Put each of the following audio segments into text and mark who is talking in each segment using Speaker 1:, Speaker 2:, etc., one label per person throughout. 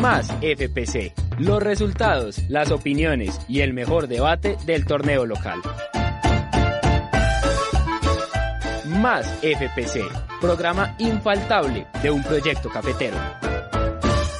Speaker 1: Más FPC. Los resultados, las opiniones y el mejor debate del torneo local. Más FPC. Programa infaltable de un proyecto cafetero.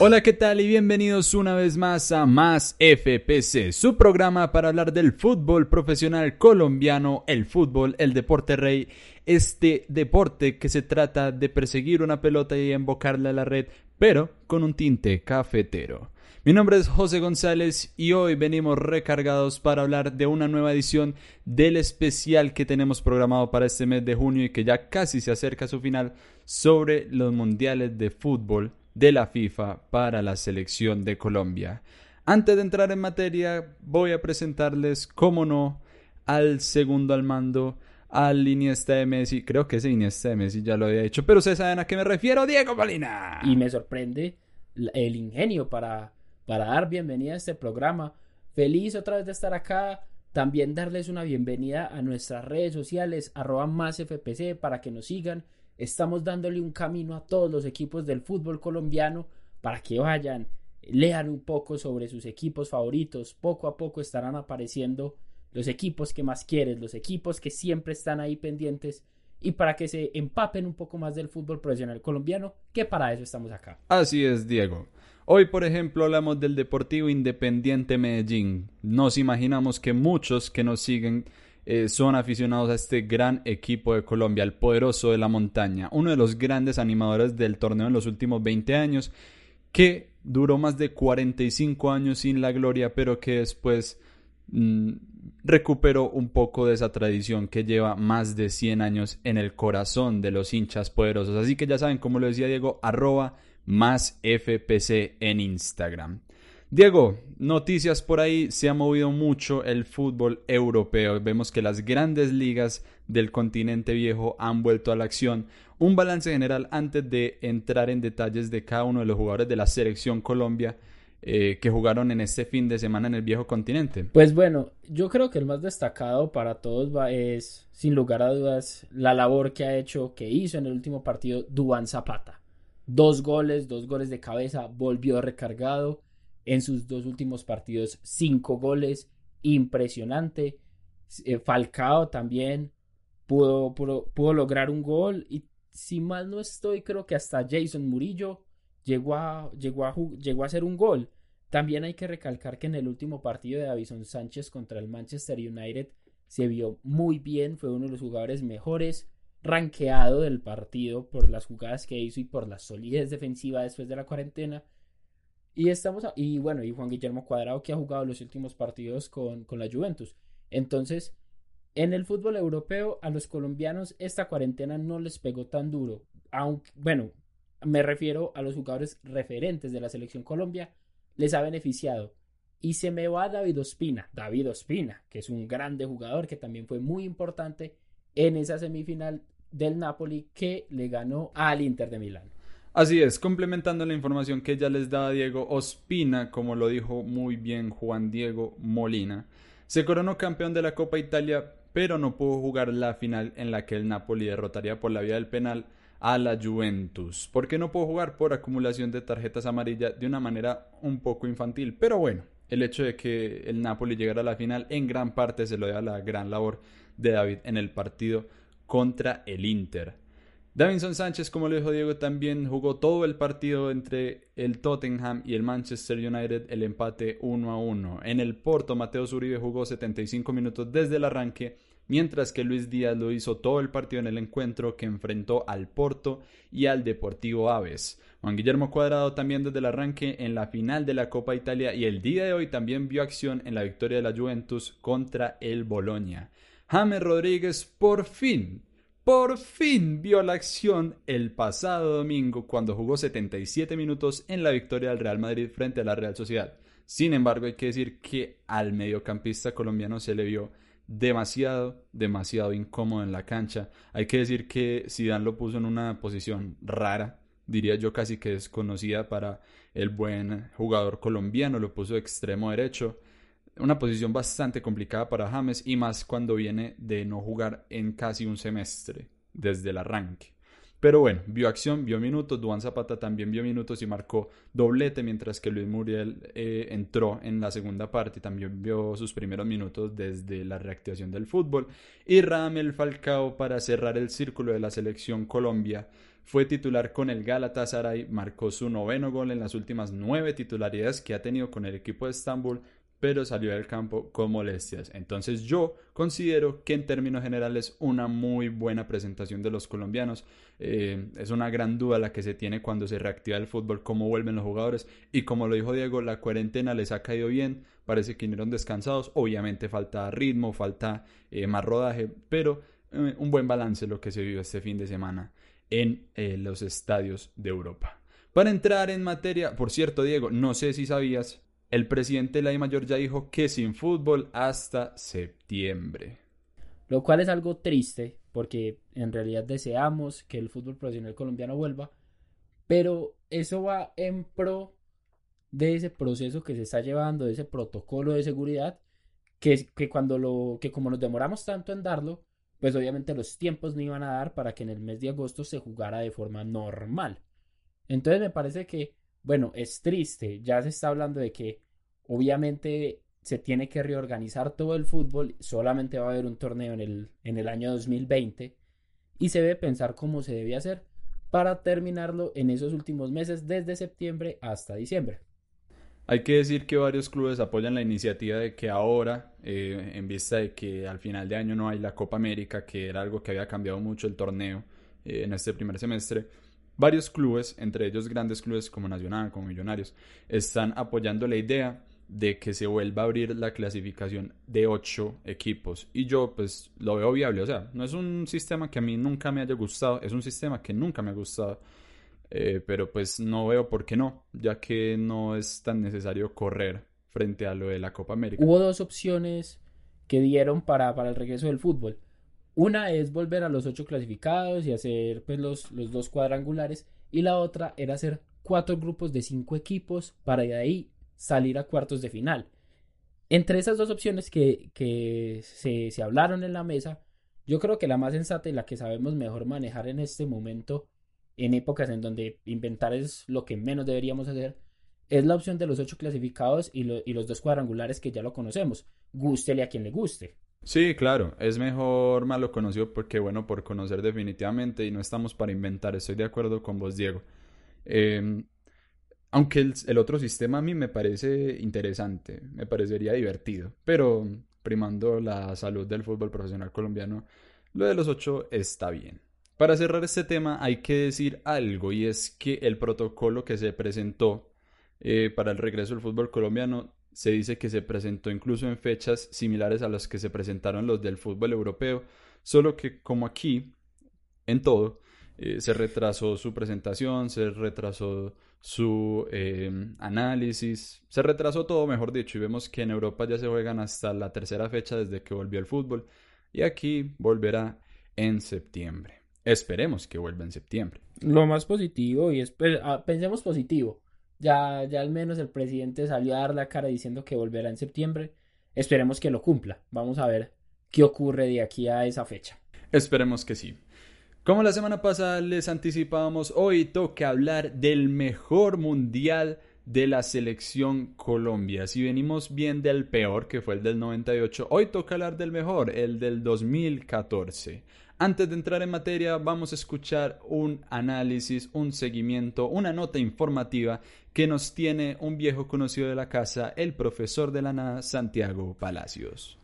Speaker 2: Hola, ¿qué tal? Y bienvenidos una vez más a Más FPC, su programa para hablar del fútbol profesional colombiano, el fútbol, el deporte rey, este deporte que se trata de perseguir una pelota y embocarla a la red, pero con un tinte cafetero. Mi nombre es José González y hoy venimos recargados para hablar de una nueva edición del especial que tenemos programado para este mes de junio y que ya casi se acerca a su final sobre los mundiales de fútbol de la FIFA para la selección de Colombia. Antes de entrar en materia, voy a presentarles, como no, al segundo al mando, al Iniesta de Messi. Creo que ese Iniesta de Messi ya lo había hecho, pero ustedes saben a qué me refiero, Diego Molina.
Speaker 3: Y me sorprende el ingenio para, para dar bienvenida a este programa. Feliz otra vez de estar acá. También darles una bienvenida a nuestras redes sociales, arroba más FPC, para que nos sigan Estamos dándole un camino a todos los equipos del fútbol colombiano para que vayan, lean un poco sobre sus equipos favoritos. Poco a poco estarán apareciendo los equipos que más quieres, los equipos que siempre están ahí pendientes y para que se empapen un poco más del fútbol profesional colombiano, que para eso estamos acá.
Speaker 2: Así es, Diego. Hoy, por ejemplo, hablamos del Deportivo Independiente Medellín. Nos imaginamos que muchos que nos siguen eh, son aficionados a este gran equipo de Colombia, el poderoso de la montaña, uno de los grandes animadores del torneo en los últimos 20 años, que duró más de 45 años sin la gloria, pero que después mm, recuperó un poco de esa tradición que lleva más de 100 años en el corazón de los hinchas poderosos. Así que ya saben, como lo decía Diego, arroba más FPC en Instagram. Diego, noticias por ahí, se ha movido mucho el fútbol europeo. Vemos que las grandes ligas del continente viejo han vuelto a la acción. Un balance general antes de entrar en detalles de cada uno de los jugadores de la selección Colombia eh, que jugaron en este fin de semana en el viejo continente.
Speaker 3: Pues bueno, yo creo que el más destacado para todos es, sin lugar a dudas, la labor que ha hecho, que hizo en el último partido Duan Zapata. Dos goles, dos goles de cabeza, volvió recargado en sus dos últimos partidos, cinco goles, impresionante. Eh, Falcao también pudo, pudo, lograr un gol y si mal no estoy, creo que hasta Jason Murillo llegó a, llegó a, llegó a hacer un gol. También hay que recalcar que en el último partido de Davison Sánchez contra el Manchester United se vio muy bien, fue uno de los jugadores mejores ranqueado del partido por las jugadas que hizo y por la solidez defensiva después de la cuarentena. Y estamos, y bueno, y Juan Guillermo Cuadrado que ha jugado los últimos partidos con, con la Juventus. Entonces, en el fútbol europeo, a los colombianos esta cuarentena no les pegó tan duro. Aunque, bueno, me refiero a los jugadores referentes de la selección Colombia, les ha beneficiado. Y se me va David Ospina, David Ospina, que es un grande jugador que también fue muy importante en esa semifinal del Napoli que le ganó al Inter de Milán.
Speaker 2: Así es, complementando la información que ya les daba Diego Ospina, como lo dijo muy bien Juan Diego Molina, se coronó campeón de la Copa Italia, pero no pudo jugar la final en la que el Napoli derrotaría por la vía del penal a la Juventus. ¿Por qué no pudo jugar? Por acumulación de tarjetas amarillas de una manera un poco infantil. Pero bueno, el hecho de que el Napoli llegara a la final en gran parte se lo da la gran labor de David en el partido contra el Inter. Davinson Sánchez, como lo dijo Diego, también jugó todo el partido entre el Tottenham y el Manchester United, el empate 1 a 1. En el Porto, Mateo Zuribe jugó 75 minutos desde el arranque, mientras que Luis Díaz lo hizo todo el partido en el encuentro que enfrentó al Porto y al Deportivo Aves. Juan Guillermo Cuadrado también desde el arranque en la final de la Copa Italia y el día de hoy también vio acción en la victoria de la Juventus contra el Bolonia. James Rodríguez por fin por fin vio la acción el pasado domingo cuando jugó 77 minutos en la victoria del Real Madrid frente a la Real Sociedad. Sin embargo, hay que decir que al mediocampista colombiano se le vio demasiado, demasiado incómodo en la cancha. Hay que decir que Zidane lo puso en una posición rara, diría yo casi que desconocida para el buen jugador colombiano, lo puso extremo derecho una posición bastante complicada para James y más cuando viene de no jugar en casi un semestre desde el arranque. Pero bueno, vio acción, vio minutos, Duan Zapata también vio minutos y marcó doblete, mientras que Luis Muriel eh, entró en la segunda parte y también vio sus primeros minutos desde la reactivación del fútbol. Y Ramel Falcao para cerrar el círculo de la selección Colombia fue titular con el Galatasaray, marcó su noveno gol en las últimas nueve titularidades que ha tenido con el equipo de Estambul, pero salió del campo con molestias. Entonces yo considero que en términos generales una muy buena presentación de los colombianos. Eh, es una gran duda la que se tiene cuando se reactiva el fútbol, cómo vuelven los jugadores. Y como lo dijo Diego, la cuarentena les ha caído bien, parece que vinieron descansados. Obviamente falta ritmo, falta eh, más rodaje, pero eh, un buen balance lo que se vivió este fin de semana en los estadios de Europa. Para entrar en materia, por cierto, Diego, no sé si sabías, el presidente de la Mayor ya dijo que sin fútbol hasta septiembre.
Speaker 3: Lo cual es algo triste porque en realidad deseamos que el fútbol profesional colombiano vuelva, pero eso va en pro de ese proceso que se está llevando, de ese protocolo de seguridad, que, que cuando lo, que como nos demoramos tanto en darlo, pues obviamente los tiempos no iban a dar para que en el mes de agosto se jugara de forma normal. Entonces me parece que bueno, es triste, ya se está hablando de que obviamente se tiene que reorganizar todo el fútbol, solamente va a haber un torneo en el, en el año 2020 y se debe pensar cómo se debe hacer para terminarlo en esos últimos meses desde septiembre hasta diciembre.
Speaker 2: Hay que decir que varios clubes apoyan la iniciativa de que ahora, eh, en vista de que al final de año no hay la Copa América, que era algo que había cambiado mucho el torneo eh, en este primer semestre, Varios clubes, entre ellos grandes clubes como Nacional, como Millonarios, están apoyando la idea de que se vuelva a abrir la clasificación de ocho equipos. Y yo pues lo veo viable. O sea, no es un sistema que a mí nunca me haya gustado, es un sistema que nunca me ha gustado. Eh, pero pues no veo por qué no, ya que no es tan necesario correr frente a lo de la Copa América.
Speaker 3: Hubo dos opciones que dieron para, para el regreso del fútbol. Una es volver a los ocho clasificados y hacer pues, los, los dos cuadrangulares. Y la otra era hacer cuatro grupos de cinco equipos para de ahí salir a cuartos de final. Entre esas dos opciones que, que se, se, hablaron en la mesa, yo creo que la más sensata y la que sabemos mejor manejar en este momento, en épocas en donde inventar es lo que menos deberíamos hacer, es la opción de los ocho clasificados y, y los dos cuadrangulares que ya lo conocemos. Gústele a quien le guste.
Speaker 2: Sí, claro, es mejor malo conocido porque bueno por conocer definitivamente y no estamos para inventar, estoy de acuerdo con vos, Diego. Em, aunque el, otro sistema a mí me parece interesante, me parecería divertido, pero primando la salud del fútbol profesional colombiano, lo de los ocho está bien. Para cerrar este tema hay que decir algo y es que el protocolo que se presentó eh, para el regreso del fútbol colombiano se dice que se presentó incluso en fechas similares a las que se presentaron los del fútbol europeo, solo que como aquí, en todo, eh, se retrasó su presentación, se retrasó su eh, análisis, se retrasó todo, mejor dicho, y vemos que en Europa ya se juegan hasta la tercera fecha desde que volvió el fútbol, y aquí volverá en septiembre. Esperemos que vuelva en septiembre.
Speaker 3: Lo más positivo, y es, pues, ah, pensemos positivo, ya, ya al menos el presidente salió a dar la cara diciendo que volverá en septiembre. Esperemos que lo cumpla. Vamos a ver qué ocurre de aquí a esa fecha.
Speaker 2: Esperemos que sí. Como la semana pasada les anticipábamos, hoy toca hablar del mejor mundial de la selección Colombia. Si venimos bien del peor, que fue el del 98, hoy toca hablar del mejor, el del 2014. Antes de entrar en materia, vamos a escuchar un análisis, un seguimiento, una nota informativa que nos tiene un viejo conocido de la casa, el profesor de la nada, Santiago Palacios.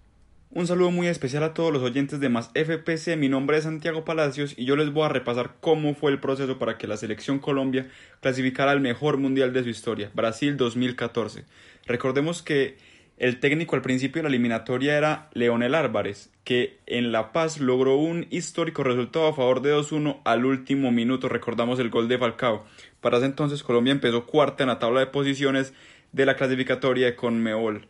Speaker 4: Un saludo muy especial a todos los oyentes de Más FPC. Mi nombre es Santiago Palacios y yo les voy a repasar cómo fue el proceso para que la selección Colombia clasificara al mejor mundial de su historia, Brasil 2014. Recordemos que el técnico al principio de la eliminatoria era Leonel Álvarez, que en La Paz logró un histórico resultado a favor de 2-1 al último minuto. Recordamos el gol de Falcao. Para ese entonces Colombia empezó cuarta en la tabla de posiciones de la clasificatoria de Conmebol.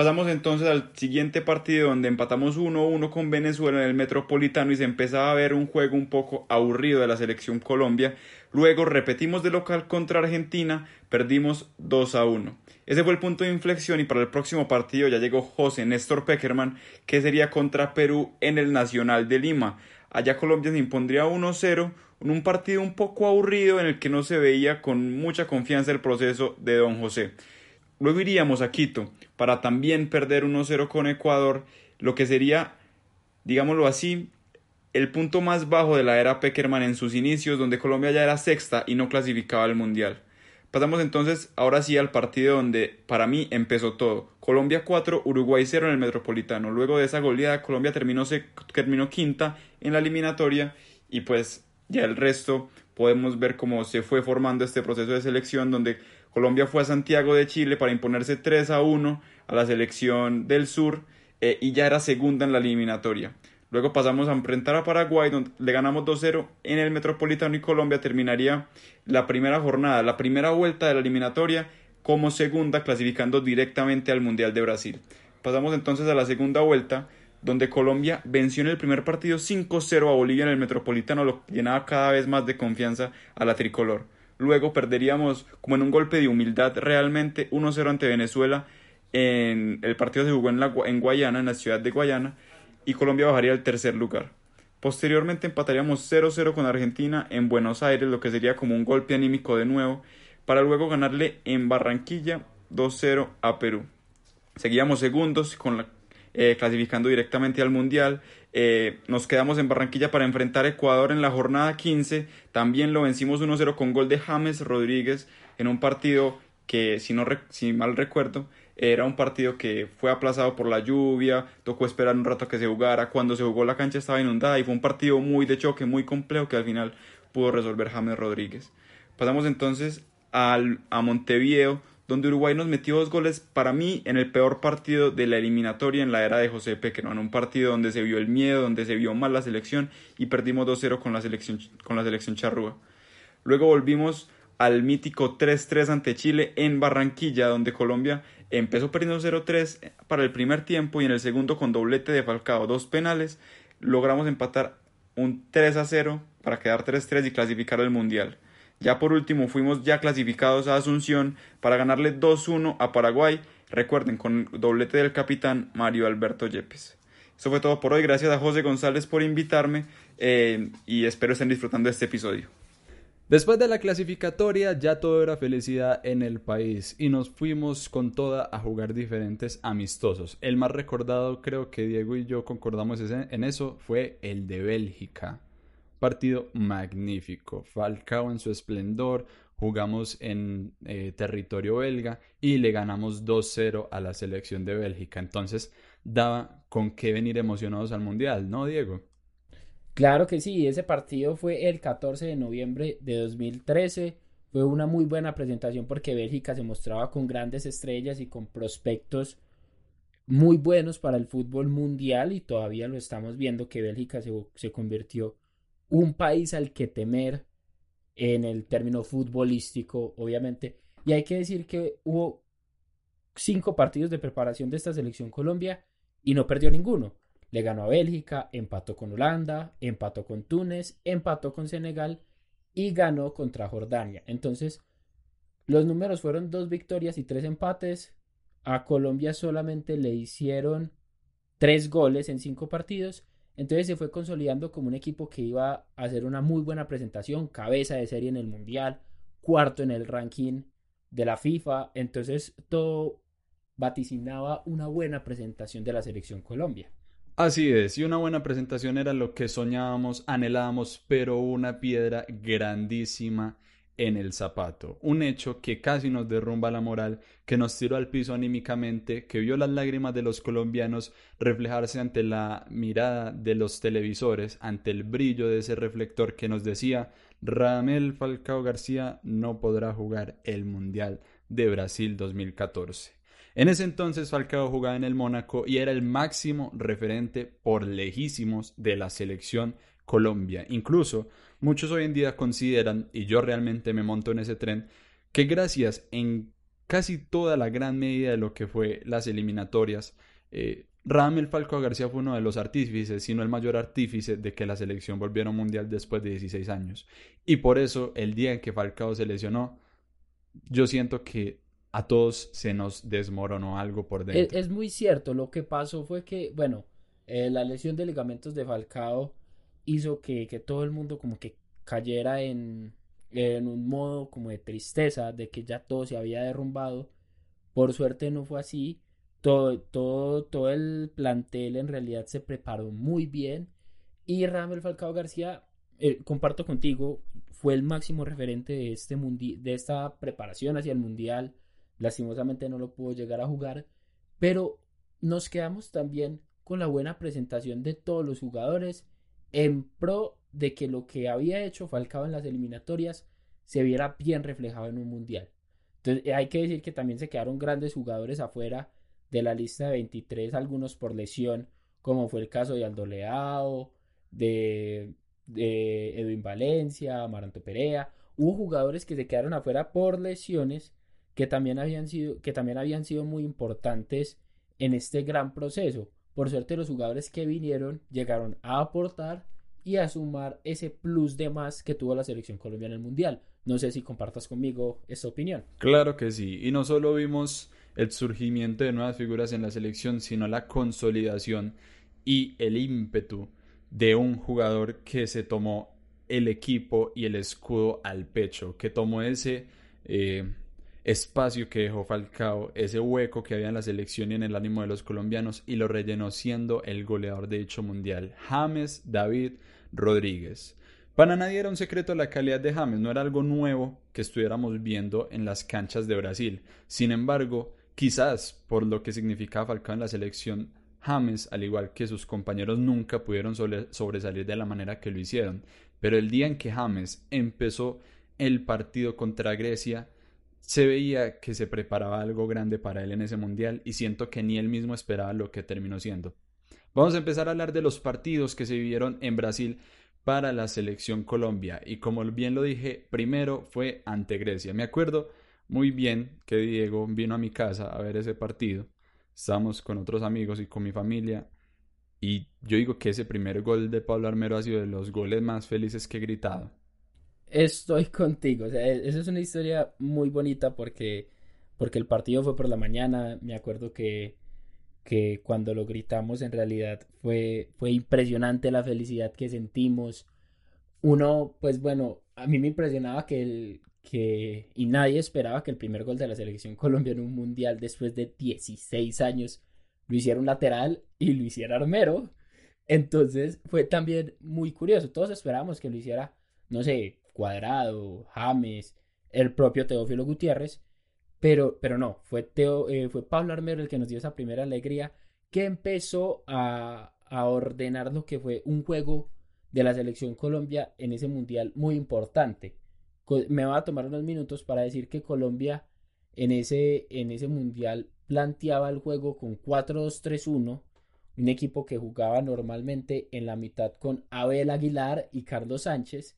Speaker 4: Pasamos entonces al siguiente partido donde empatamos 1-1 con Venezuela en el Metropolitano y se empezaba a ver un juego un poco aburrido de la selección Colombia. Luego repetimos de local contra Argentina, perdimos 2-1. Ese fue el punto de inflexión y para el próximo partido ya llegó José Néstor Peckerman, que sería contra Perú en el Nacional de Lima. allá Colombia se impondría 1-0 en un partido un poco aburrido en el que no se veía con mucha confianza el proceso de Don José. Luego iríamos a Quito para también perder 1-0 con Ecuador, lo que sería, digámoslo así, el punto más bajo de la era Peckerman en sus inicios, donde Colombia ya era sexta y no clasificaba al Mundial. Pasamos entonces ahora sí al partido donde para mí empezó todo. Colombia 4, Uruguay 0 en el Metropolitano. Luego de esa goleada, Colombia terminó, terminó quinta en la eliminatoria y pues ya el resto podemos ver cómo se fue formando este proceso de selección donde Colombia fue a Santiago de Chile para imponerse 3 a 1 a la selección del sur eh, y ya era segunda en la eliminatoria. Luego pasamos a enfrentar a Paraguay, donde le ganamos 2-0 en el Metropolitano y Colombia terminaría la primera jornada, la primera vuelta de la eliminatoria como segunda, clasificando directamente al Mundial de Brasil. Pasamos entonces a la segunda vuelta, donde Colombia venció en el primer partido 5-0 a Bolivia en el Metropolitano, lo que llenaba cada vez más de confianza a la tricolor. Luego perderíamos como en un golpe de humildad realmente 1-0 ante Venezuela en el partido se jugó en, la, en Guayana, en la ciudad de Guayana y Colombia bajaría al tercer lugar. Posteriormente empataríamos 0-0 con Argentina en Buenos Aires, lo que sería como un golpe anímico de nuevo, para luego ganarle en Barranquilla 2-0 a Perú. Seguíamos segundos con eh, clasificando directamente al Mundial. Eh, nos quedamos en Barranquilla para enfrentar a Ecuador en la jornada 15. También lo vencimos 1-0 con gol de James Rodríguez en un partido que, si, no, si mal recuerdo, era un partido que fue aplazado por la lluvia, tocó esperar un rato a que se jugara. Cuando se jugó la cancha estaba inundada y fue un partido muy de choque, muy complejo que al final pudo resolver James Rodríguez. Pasamos entonces al, a Montevideo, donde Uruguay nos metió dos goles para mí en el peor partido de la eliminatoria en la era de José Pequeno, en un partido donde se vio el miedo, donde se vio mal la selección y perdimos 2-0 con la selección con la selección charrúa. Luego volvimos al mítico 3-3 ante Chile en Barranquilla, donde Colombia empezó perdiendo 0-3 para el primer tiempo y en el segundo con doblete de Falcao, dos penales, logramos empatar un 3-0 para quedar 3-3 y clasificar al Mundial. Ya por último fuimos ya clasificados a Asunción para ganarle 2-1 a Paraguay, recuerden con doblete del capitán Mario Alberto Yepes. Eso fue todo por hoy, gracias a José González por invitarme eh, y espero estén disfrutando de este episodio.
Speaker 2: Después de la clasificatoria ya todo era felicidad en el país y nos fuimos con toda a jugar diferentes amistosos. El más recordado, creo que Diego y yo concordamos en eso, fue el de Bélgica. Partido magnífico. Falcao en su esplendor, jugamos en eh, territorio belga y le ganamos 2-0 a la selección de Bélgica. Entonces daba con qué venir emocionados al Mundial, ¿no, Diego?
Speaker 3: Claro que sí, ese partido fue el 14 de noviembre de 2013. Fue una muy buena presentación porque Bélgica se mostraba con grandes estrellas y con prospectos muy buenos para el fútbol mundial y todavía lo estamos viendo que Bélgica se, se convirtió un país al que temer en el término futbolístico, obviamente. Y hay que decir que hubo cinco partidos de preparación de esta selección Colombia y no perdió ninguno. Le ganó a Bélgica, empató con Holanda, empató con Túnez, empató con Senegal y ganó contra Jordania. Entonces, los números fueron dos victorias y tres empates. A Colombia solamente le hicieron tres goles en cinco partidos. Entonces se fue consolidando como un equipo que iba a hacer una muy buena presentación, cabeza de serie en el Mundial, cuarto en el ranking de la FIFA. Entonces todo vaticinaba una buena presentación de la selección Colombia.
Speaker 2: Así es, y una buena presentación era lo que soñábamos, anhelábamos, pero una piedra grandísima en el zapato. Un hecho que casi nos derrumba la moral, que nos tiró al piso anímicamente, que vio las lágrimas de los colombianos reflejarse ante la mirada de los televisores, ante el brillo de ese reflector que nos decía Ramel Falcao García no podrá jugar el Mundial de Brasil 2014. En ese entonces Falcao jugaba en el Mónaco y era el máximo referente por lejísimos de la selección Colombia. Incluso muchos hoy en día consideran, y yo realmente me monto en ese tren, que gracias en casi toda la gran medida de lo que fue las eliminatorias, eh, Ramel Falcao García fue uno de los artífices, si no el mayor artífice, de que la selección volviera mundial después de 16 años. Y por eso, el día en que Falcao se lesionó, yo siento que a todos se nos desmoronó algo por dentro.
Speaker 3: Es, muy cierto, lo que pasó fue que, bueno, eh, la lesión de ligamentos de Falcao hizo que, que todo el mundo como que cayera en, en un modo como de tristeza, de que ya todo se había derrumbado. Por suerte no fue así. Todo, todo, todo el plantel en realidad se preparó muy bien. Y Ramel Falcao García, eh, comparto contigo, fue el máximo referente de, este de esta preparación hacia el Mundial. Lastimosamente no lo pudo llegar a jugar. Pero nos quedamos también con la buena presentación de todos los jugadores en pro de que lo que había hecho Falcao en las eliminatorias se viera bien reflejado en un mundial. Entonces hay que decir que también se quedaron grandes jugadores afuera de la lista de 23, algunos por lesión, como fue el caso de Aldo Leao, de, de Edwin Valencia, Maranto Perea. Hubo jugadores que se quedaron afuera por lesiones que también habían sido, que también habían sido muy importantes en este gran proceso. Por suerte los jugadores que vinieron llegaron a aportar y a sumar ese plus de más que tuvo la selección colombiana en el Mundial. No sé si compartas conmigo esta opinión.
Speaker 2: Claro que sí, y no solo vimos el surgimiento de nuevas figuras en la selección, sino la consolidación y el ímpetu de un jugador que se tomó el equipo y el escudo al pecho, que tomó ese eh, espacio que dejó Falcao, ese hueco que había en la selección y en el ánimo de los colombianos y lo rellenó siendo el goleador de dicho mundial, James David Rodríguez. Para nadie era un secreto la calidad de James, no era algo nuevo que estuviéramos viendo en las canchas de Brasil. Sin embargo, quizás por lo que significaba Falcao en la selección, James, al igual que sus compañeros, nunca pudieron sobresalir de la manera que lo hicieron. Pero el día en que James empezó el partido contra Grecia, se veía que se preparaba algo grande para él en ese mundial y siento que ni él mismo esperaba lo que terminó siendo. Vamos a empezar a hablar de los partidos que se vivieron en Brasil para la selección Colombia y como bien lo dije, primero fue ante Grecia. Me acuerdo muy bien que Diego vino a mi casa a ver ese partido. Estábamos con otros amigos y con mi familia y yo digo que ese primer gol de Pablo Armero ha sido de los goles más felices que he gritado.
Speaker 3: Estoy contigo. O sea, e-, esa es una historia muy bonita porque, porque el partido fue por la mañana. Me acuerdo que, que cuando lo gritamos en realidad fue, fue impresionante la felicidad que sentimos. Uno, pues bueno, a mí me impresionaba que el, que, y nadie esperaba que el primer gol de la selección colombiana en un mundial después de 16 años lo hiciera un lateral y lo hiciera Armero. Entonces fue también muy curioso. Todos esperábamos que lo hiciera, no sé, Cuadrado, James, el propio Teófilo Gutiérrez, pero, pero no, fue, Teo, eh, fue Pablo Armero el que nos dio esa primera alegría que empezó a, a ordenar lo que fue un juego de la selección Colombia en ese mundial muy importante. Me va a tomar unos minutos para decir que Colombia en ese, en ese mundial planteaba el juego con 4-2-3-1, un equipo que jugaba normalmente en la mitad con Abel Aguilar y Carlos Sánchez,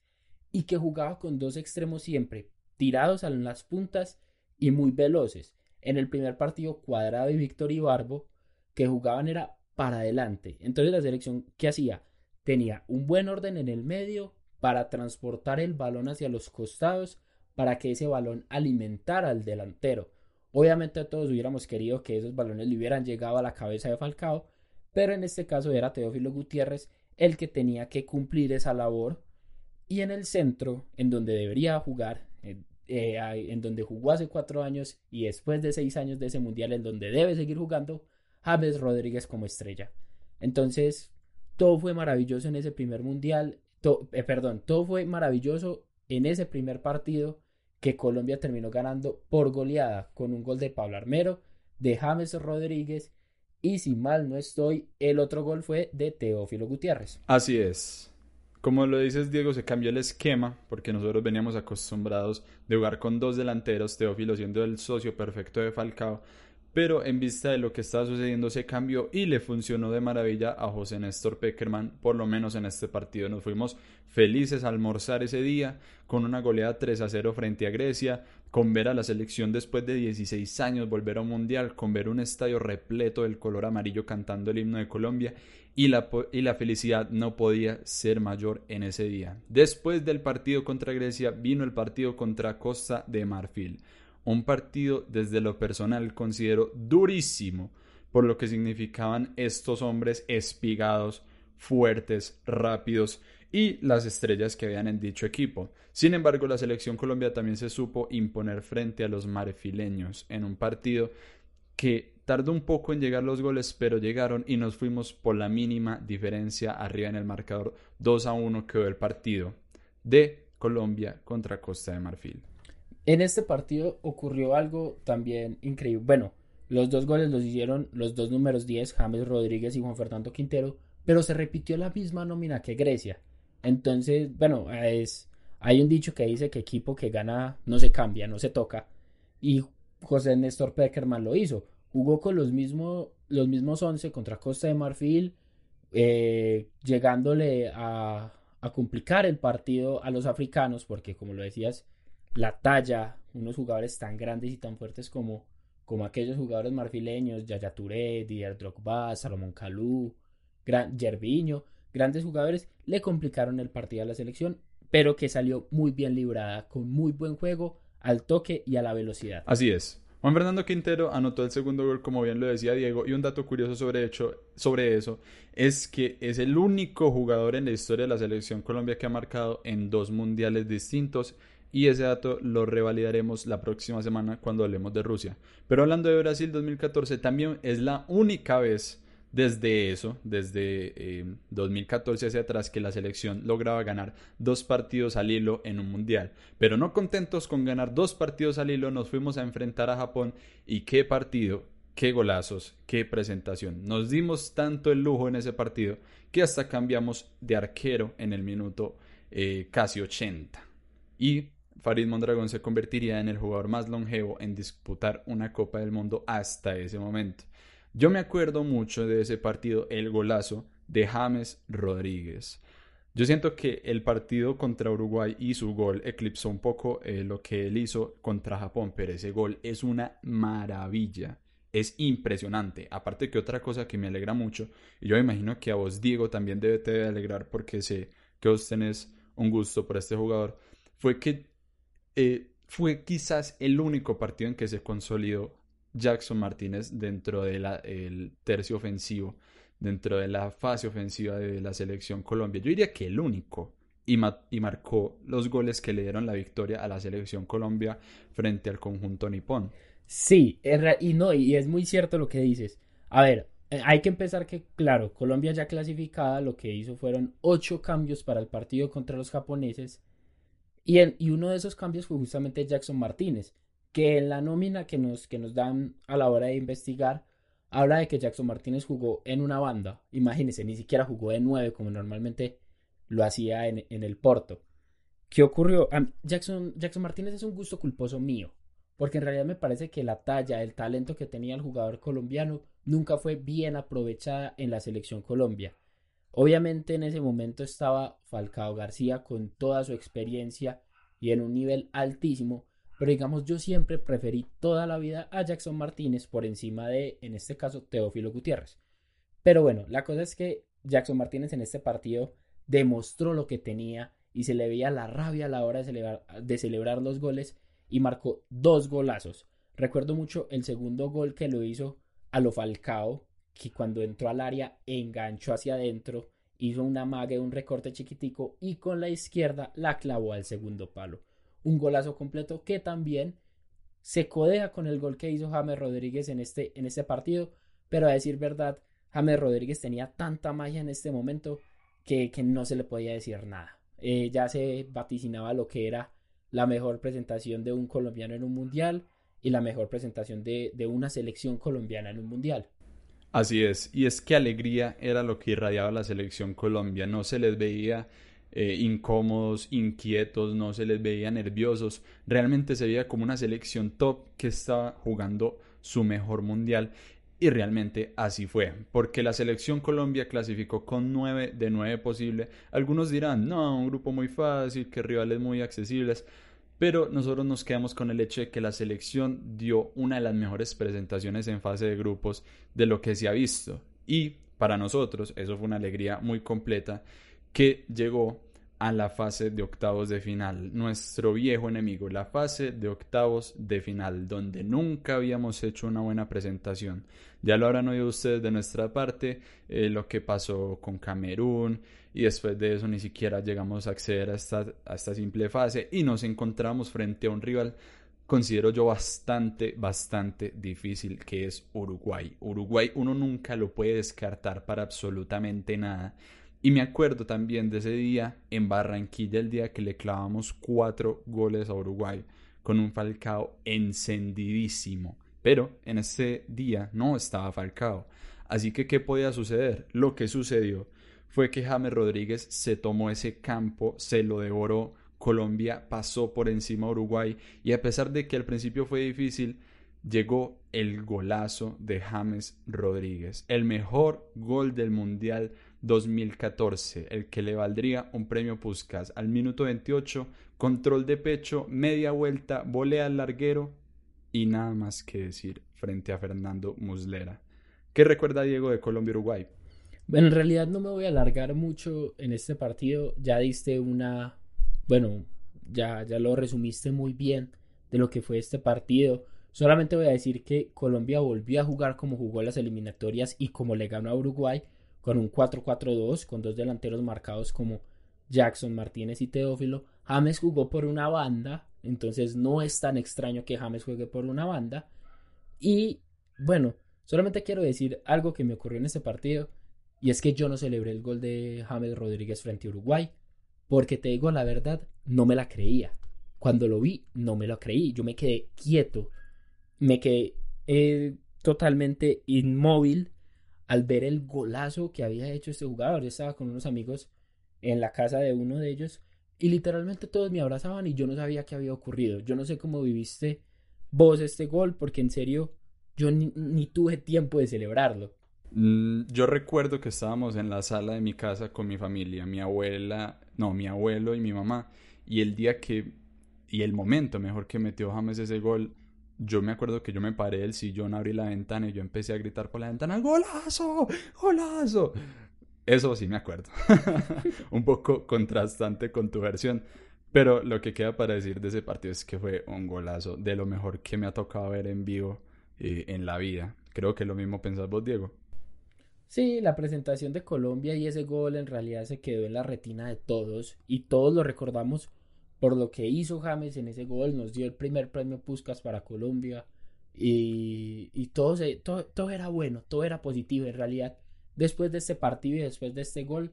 Speaker 3: y que jugaba con dos extremos siempre, tirados a las puntas y muy veloces. En el primer partido, Cuadrado y Víctor Ibarbo, que jugaban era para adelante. Entonces la selección, ¿qué hacía? Tenía un buen orden en el medio para transportar el balón hacia los costados, para que ese balón alimentara al delantero. Obviamente todos hubiéramos querido que esos balones le hubieran llegado a la cabeza de Falcao, pero en este caso era Teófilo Gutiérrez el que tenía que cumplir esa labor y en el centro, en donde debería jugar, eh, en donde jugó hace cuatro años y después de seis años de ese mundial, en donde debe seguir jugando, James Rodríguez como estrella. Entonces, todo fue maravilloso en ese primer mundial, eh, perdón, todo fue maravilloso en ese primer partido que Colombia terminó ganando por goleada con un gol de Pablo Armero, de James Rodríguez y si mal no estoy, el otro gol fue de Teófilo Gutiérrez.
Speaker 2: Así es. Como lo dices, Diego, se cambió el esquema porque nosotros veníamos acostumbrados de jugar con dos delanteros, Teófilo siendo el socio perfecto de Falcao, pero en vista de lo que estaba sucediendo se cambió y le funcionó de maravilla a José Néstor Peckerman, por lo menos en este partido. Nos fuimos felices a almorzar ese día con una goleada 3 a 0 frente a Grecia, con ver a la selección después de 16 años volver a un mundial, con ver un estadio repleto del color amarillo cantando el himno de Colombia y la, y la felicidad no podía ser mayor en ese día. Después del partido contra Grecia vino el partido contra Costa de Marfil, un partido desde lo personal considero durísimo por lo que significaban estos hombres espigados fuertes, rápidos y las estrellas que habían en dicho equipo. Sin embargo, la selección Colombia también se supo imponer frente a los marfileños en un partido que tardó un poco en llegar los goles, pero llegaron y nos fuimos por la mínima diferencia arriba en el marcador 2 a 1 quedó el partido de Colombia contra Costa de Marfil.
Speaker 3: En este partido ocurrió algo también increíble. Bueno, los dos goles los hicieron los dos números 10, James Rodríguez y Juan Fernando Quintero, pero se repitió la misma nómina que Grecia. Entonces, bueno, es, hay un dicho que dice que equipo que gana no se cambia, no se toca. Y José Néstor Peckerman lo hizo. Jugó con los, mismos los mismos 11 contra Costa de Marfil, eh, llegándole a, complicar el partido a los africanos, porque como lo decías, la talla, unos jugadores tan grandes y tan fuertes como, como aquellos jugadores marfileños, Yaya Touré, Didier Drogba, Salomón Kalou, Gran, grandes jugadores, le complicaron el partido a la selección, pero que salió muy bien librada, con muy buen juego, al toque y a la velocidad.
Speaker 2: Así es. Juan Fernando Quintero anotó el segundo gol, como bien lo decía Diego, y un dato curioso sobre, hecho, sobre eso es que es el único jugador en la historia de la selección Colombia que ha marcado en dos mundiales distintos y ese dato lo revalidaremos la próxima semana cuando hablemos de Rusia. Pero hablando de Brasil 2014, también es la única vez desde eso, desde 2014 eh, hacia atrás, que la selección lograba ganar dos partidos al hilo en un mundial. Pero no contentos con ganar dos partidos al hilo, nos fuimos a enfrentar a Japón y qué partido, qué golazos, qué presentación. Nos dimos tanto el lujo en ese partido que hasta cambiamos de arquero en el minuto eh, casi 80. Y Farid Mondragón se convertiría en el jugador más longevo en disputar una Copa del Mundo hasta ese momento. Yo me acuerdo mucho de ese partido, el golazo de James Rodríguez. Yo siento que el partido contra Uruguay y su gol eclipsó un poco eh, lo que él hizo contra Japón, pero ese gol es una maravilla. Es impresionante. Aparte que otra cosa que me alegra mucho, y yo imagino que a vos, Diego, también debe te alegrar porque sé que vos tenés un gusto por este jugador, fue que eh, fue quizás el único partido en que se consolidó Jackson Martínez dentro del tercio ofensivo, dentro de la fase ofensiva de la selección Colombia. Yo diría que el único. Y, y, marcó los goles que le dieron la victoria a la selección Colombia frente al conjunto nipón.
Speaker 3: Sí, y no, y es muy cierto lo que dices. A ver, eh, hay que empezar que, claro, Colombia ya clasificada, lo que hizo fueron ocho cambios para el partido contra los japoneses y, uno de esos cambios fue justamente Jackson Martínez, que en la nómina que nos, que nos dan a la hora de investigar, habla de que Jackson Martínez jugó en una banda. Imagínense, ni siquiera jugó de nueve como normalmente lo hacía en, el Porto. ¿Qué ocurrió? Jackson, Jackson Martínez es un gusto culposo mío, porque en realidad me parece que la talla, el talento que tenía el jugador colombiano nunca fue bien aprovechada en la selección Colombia. Obviamente en ese momento estaba Falcao García con toda su experiencia y en un nivel altísimo, pero digamos yo siempre preferí toda la vida a Jackson Martínez por encima de, en este caso, Teófilo Gutiérrez. Pero bueno, la cosa es que Jackson Martínez en este partido demostró lo que tenía y se le veía la rabia a la hora de celebrar, los goles y marcó dos golazos. Recuerdo mucho el segundo gol que lo hizo a lo Falcao, que cuando entró al área enganchó hacia adentro, hizo una mague, un recorte chiquitico y con la izquierda la clavó al segundo palo. Un golazo completo que también se codea con el gol que hizo James Rodríguez en este, en este partido, pero a decir verdad, James Rodríguez tenía tanta magia en este momento que, que no se le podía decir nada. Eh, ya se vaticinaba lo que era la mejor presentación de un colombiano en un mundial y la mejor presentación de, de una selección colombiana en un mundial.
Speaker 2: Así es, y es que alegría era lo que irradiaba la selección Colombia, no se les veía eh, incómodos, inquietos, no se les veía nerviosos, realmente se veía como una selección top que estaba jugando su mejor mundial y realmente así fue, porque la selección Colombia clasificó con 9 de 9 posible. Algunos dirán, no, un grupo muy fácil, que rivales muy accesibles. Pero nosotros nos quedamos con el hecho de que la selección dio una de las mejores presentaciones en fase de grupos de lo que se ha visto. Y para nosotros eso fue una alegría muy completa que llegó a la fase de octavos de final, nuestro viejo enemigo, la fase de octavos de final, donde nunca habíamos hecho una buena presentación. Ya lo habrán oído ustedes de nuestra parte, eh, lo que pasó con Camerún, y después de eso ni siquiera llegamos a acceder a esta, a esta simple fase y nos encontramos frente a un rival considero yo bastante, bastante difícil, que es Uruguay. Uruguay uno nunca lo puede descartar para absolutamente nada. Y me acuerdo también de ese día en Barranquilla, el día que le clavamos cuatro goles a Uruguay, con un Falcao encendidísimo. Pero en ese día no estaba Falcao. Así que, ¿qué podía suceder? Lo que sucedió fue que James Rodríguez se tomó ese campo, se lo devoró. Colombia pasó por encima a Uruguay y a pesar de que al principio fue difícil, llegó el golazo de James Rodríguez, el mejor gol del Mundial 2014, el que le valdría un premio Puskas. Al minuto 28, control de pecho, media vuelta, volea al larguero y nada más que decir frente a Fernando Muslera. ¿Qué recuerda Diego de Colombia-Uruguay?
Speaker 3: En realidad no me voy a alargar mucho en este partido. Ya diste una, bueno, ya, ya lo resumiste muy bien de lo que fue este partido. Solamente voy a decir que Colombia volvió a jugar como jugó las eliminatorias y como le ganó a Uruguay con un 4-4-2 con dos delanteros marcados como Jackson, Martínez y Teófilo. James jugó por una banda, entonces no es tan extraño que James juegue por una banda. Y bueno, solamente quiero decir algo que me ocurrió en este partido y es que yo no celebré el gol de James Rodríguez frente a Uruguay porque te digo la verdad, no me la creía. Cuando lo vi, no me lo creí. Yo me quedé quieto, me quedé eh, totalmente inmóvil al ver el golazo que había hecho este jugador. Yo estaba con unos amigos en la casa de uno de ellos y literalmente todos me abrazaban y yo no sabía qué había ocurrido. Yo no sé cómo viviste vos este gol porque en serio yo ni, tuve tiempo de celebrarlo.
Speaker 2: Mm, yo recuerdo que estábamos en la sala de mi casa con mi familia, mi abuela, no, mi abuelo y mi mamá, y el día que, y el momento mejor que metió James ese gol, yo me acuerdo que yo me paré del sillón, abrí la ventana y yo empecé a gritar por la ventana, ¡Golazo! ¡Golazo! Eso sí me acuerdo. un poco contrastante con tu versión. Pero lo que queda para decir de ese partido es que fue un golazo de lo mejor que me ha tocado ver en vivo eh, en la vida. Creo que lo mismo pensás vos, Diego.
Speaker 3: Sí, la presentación de Colombia y ese gol en realidad se quedó en la retina de todos y todos lo recordamos por lo que hizo James en ese gol, nos dio el primer premio Puskas para Colombia y, y todo, todo, era bueno, todo era positivo en realidad. Después de este partido y después de este gol,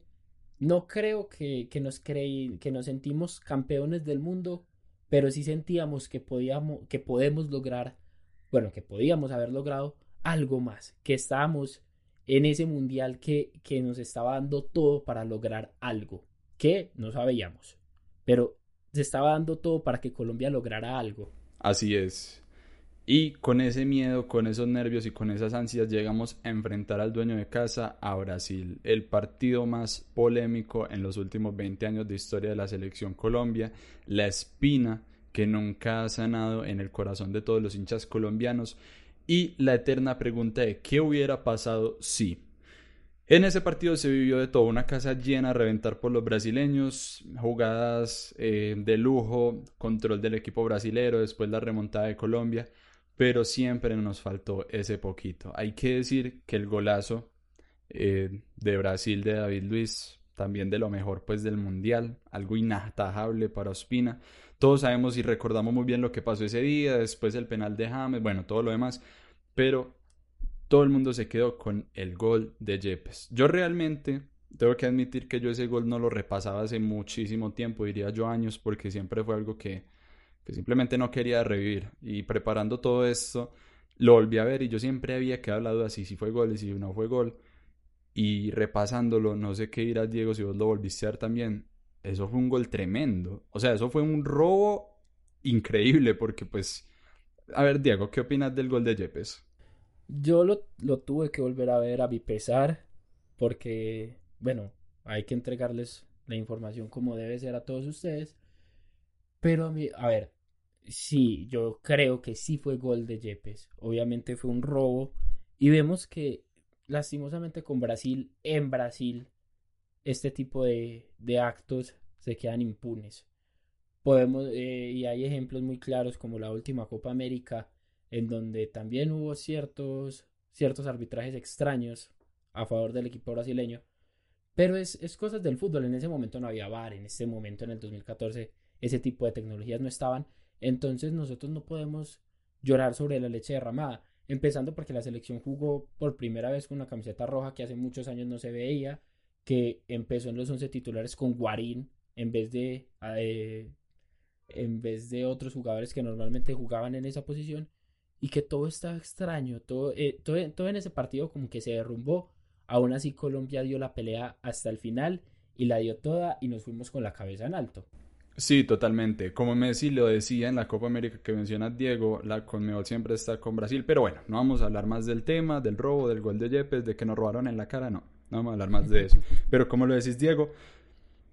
Speaker 3: no creo que, que nos, creí, que nos sentimos campeones del mundo, pero sí sentíamos que, podíamos, que podemos lograr, bueno, que podíamos haber logrado algo más, que estábamos en ese mundial que, que nos estaba dando todo para lograr algo, que no sabíamos. Pero se estaba dando todo para que Colombia lograra algo.
Speaker 2: Así es. Y con ese miedo, con esos nervios y con esas ansias llegamos a enfrentar al dueño de casa a Brasil, el partido más polémico en los últimos 20 años de historia de la selección Colombia, la espina que nunca ha sanado en el corazón de todos los hinchas colombianos y la eterna pregunta de qué hubiera pasado si. En ese partido se vivió de todo, una casa llena a reventar por los brasileños, jugadas eh, de lujo, control del equipo brasilero, después la remontada de Colombia, pero siempre nos faltó ese poquito. Hay que decir que el golazo eh, de Brasil de David Luis, también de lo mejor pues del Mundial, algo inatajable para Ospina. Todos sabemos y recordamos muy bien lo que pasó ese día, después el penal de James, bueno, todo lo demás, pero todo el mundo se quedó con el gol de Yepes. Yo realmente tengo que admitir que yo ese gol no lo repasaba hace muchísimo tiempo, diría yo años, porque siempre fue algo que, simplemente no quería revivir. Y preparando todo esto, lo volví a ver y yo siempre había quedado la duda si, si fue gol y si no fue gol. Y repasándolo, no sé qué dirás, Diego, si vos lo volviste a ver también. Eso fue un gol tremendo. O sea, eso fue un robo increíble, porque pues. A ver, Diego, ¿qué opinas del gol de Yepes?
Speaker 3: Yo lo, lo tuve que volver a ver a mi pesar porque, bueno, hay que entregarles la información como debe ser a todos ustedes. Pero a mí, a ver, sí, yo creo que sí fue gol de Yepes. Obviamente fue un robo. Y vemos que lastimosamente con Brasil, en Brasil, este tipo de, de actos se quedan impunes. Podemos, eh, y hay ejemplos muy claros como la última Copa América, en donde también hubo ciertos, ciertos arbitrajes extraños a favor del equipo brasileño. Pero es, es cosas del fútbol. En ese momento no había VAR, en ese momento, en el 2014, ese tipo de tecnologías no estaban. Entonces nosotros no podemos llorar sobre la leche derramada. Empezando porque la selección jugó por primera vez con una camiseta roja que hace muchos años no se veía, que empezó en los 11 titulares con Guarín en vez de eh, en vez de otros jugadores que normalmente jugaban en esa posición y que todo estaba extraño, todo, eh, todo, todo en ese partido como que se derrumbó. Aún así Colombia dio la pelea hasta el final y la dio toda y nos fuimos con la cabeza en alto.
Speaker 2: Sí, totalmente. Como Messi lo decía en la Copa América que menciona Diego, la Conmebol siempre está con Brasil. Pero bueno, no vamos a hablar más del tema, del robo, del gol de Yepes, de que nos robaron en la cara, no. No vamos a hablar más de eso. Pero como lo decís, Diego,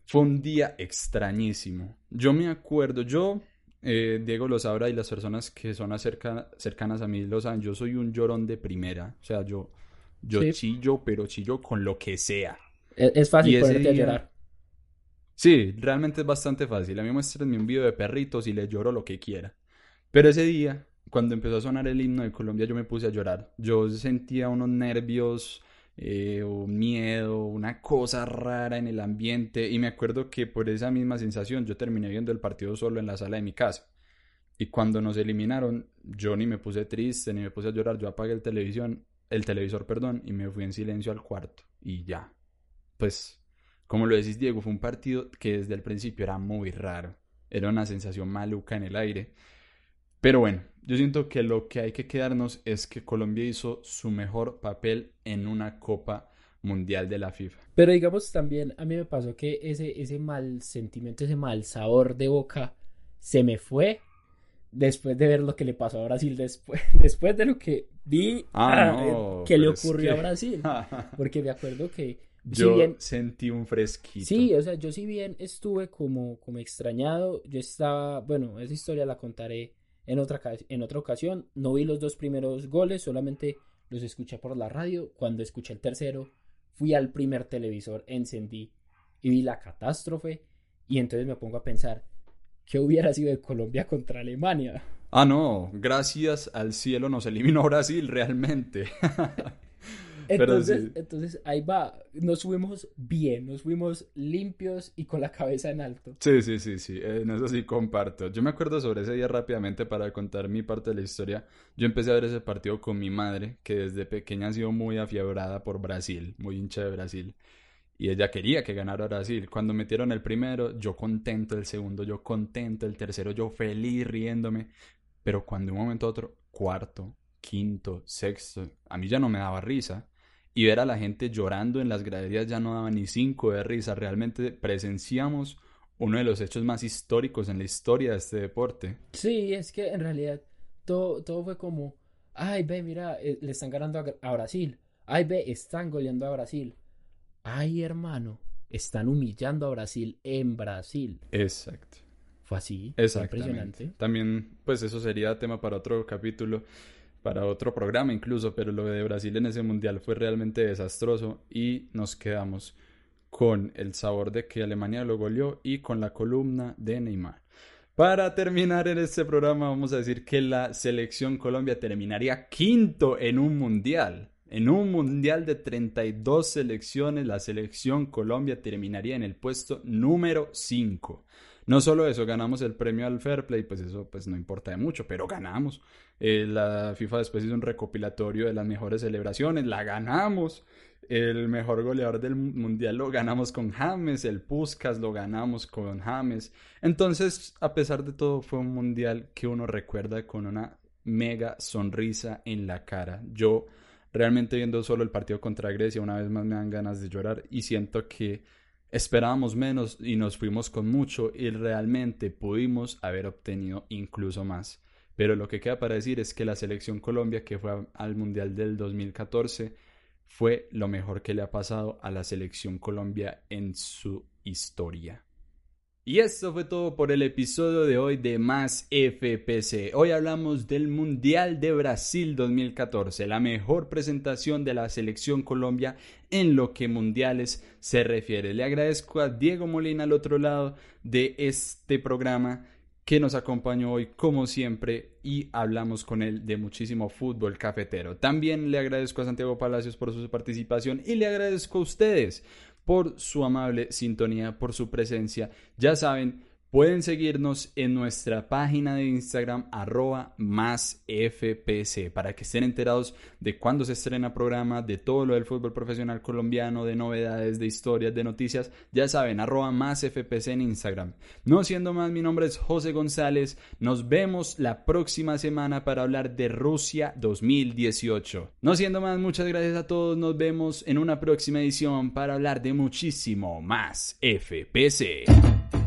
Speaker 2: fue un día extrañísimo. Yo me acuerdo, yo, eh, Diego lo sabrá y las personas que son cercanas a mí lo saben, yo soy un llorón de primera. O sea, yo, yo chillo, pero chillo con lo que sea.
Speaker 3: Es, fácil ponerte a llorar.
Speaker 2: Sí, realmente es bastante fácil. A mí muéstrenme un video de perritos y le lloro lo que quiera. Pero ese día, cuando empezó a sonar el himno de Colombia, yo me puse a llorar. Yo sentía unos nervios, eh, un miedo, una cosa rara en el ambiente. Y me acuerdo que por esa misma sensación yo terminé viendo el partido solo en la sala de mi casa. Y cuando nos eliminaron, yo ni me puse triste, ni me puse a llorar. Yo apagué el televisión, el televisor, perdón, y me fui en silencio al cuarto. Y ya. Pues como lo decís, Diego, fue un partido que desde el principio era muy raro. Era una sensación maluca en el aire. Pero bueno, yo siento que lo que hay que quedarnos es que Colombia hizo su mejor papel en una Copa Mundial de la FIFA.
Speaker 3: Pero digamos también, a mí me pasó que ese, ese mal sentimiento, ese mal sabor de boca se me fue después de ver lo que le pasó a Brasil, después, después de lo que vi
Speaker 2: ah, ah,
Speaker 3: que le ocurrió a Brasil. Porque me acuerdo que
Speaker 2: yo sentí un fresquito.
Speaker 3: Sí, o sea, yo si bien estuve como, como extrañado, yo estaba, bueno, esa historia la contaré en otra, en otra ocasión. No vi los dos primeros goles, solamente los escuché por la radio. Cuando escuché el tercero, fui al primer televisor, encendí y vi la catástrofe. Y entonces me pongo a pensar, ¿qué hubiera sido de Colombia contra Alemania?
Speaker 2: Ah, no, gracias al cielo nos eliminó Brasil realmente.
Speaker 3: Entonces, entonces ahí va, nos fuimos bien, nos fuimos limpios y con la cabeza en alto.
Speaker 2: Sí, sí, sí, sí, en eso sí comparto. Yo me acuerdo sobre ese día rápidamente para contar mi parte de la historia. Yo empecé a ver ese partido con mi madre, que desde pequeña ha sido muy afiebrada por Brasil, muy hincha de Brasil. Y ella quería que ganara Brasil. Cuando metieron el primero, yo contento, el segundo yo contento, el tercero yo feliz riéndome. Pero cuando de un momento a otro, cuarto, quinto, sexto, a mí ya no me daba risa y ver a la gente llorando en las graderías ya no daba ni cinco de risa. Realmente presenciamos uno de los hechos más históricos en la historia de este deporte.
Speaker 3: Sí, es que en realidad todo, todo fue como, ay, ve, mira, eh, le están ganando a, Brasil. Ay, ve, están goleando a Brasil. Ay, hermano, están humillando a Brasil en Brasil.
Speaker 2: Exacto.
Speaker 3: Fue así.
Speaker 2: Impresionante. También, pues eso sería tema para otro capítulo para otro programa incluso, pero lo de Brasil en ese mundial fue realmente desastroso y nos quedamos con el sabor de que Alemania lo goleó y con la columna de Neymar. Para terminar en este programa vamos a decir que la selección Colombia terminaría quinto en un mundial. En un mundial de 32 selecciones, la selección Colombia terminaría en el puesto número 5. No solo eso, ganamos el premio al Fair Play, pues eso pues no importa de mucho, pero ganamos. Eh, la FIFA después hizo un recopilatorio de las mejores celebraciones, la ganamos. El mejor goleador del mundial lo ganamos con James, el Puskas lo ganamos con James. Entonces, a pesar de todo, fue un mundial que uno recuerda con una mega sonrisa en la cara. Yo realmente viendo solo el partido contra Grecia, una vez más me dan ganas de llorar y siento que Esperábamos menos y nos fuimos con mucho y realmente pudimos haber obtenido incluso más. Pero lo que queda para decir es que la selección Colombia que fue al Mundial del 2014 fue lo mejor que le ha pasado a la selección Colombia en su historia. Y esto fue todo por el episodio de hoy de Más FPC. Hoy hablamos del Mundial de Brasil 2014, la mejor presentación de la selección Colombia en lo que mundiales se refiere. Le agradezco a Diego Molina al otro lado de este programa que nos acompañó hoy como siempre y hablamos con él de muchísimo fútbol cafetero. También le agradezco a Santiago Palacios por su participación y le agradezco a ustedes por su amable sintonía, por su presencia. Ya saben, Pueden seguirnos en nuestra página de Instagram arroba más FPC para que estén enterados de cuándo se estrena programa, de todo lo del fútbol profesional colombiano, de novedades, de historias, de noticias. Ya saben, arroba más FPC en Instagram. No siendo más, mi nombre es José González. Nos vemos la próxima semana para hablar de Rusia 2018. No siendo más, muchas gracias a todos. Nos vemos en una próxima edición para hablar de muchísimo más FPC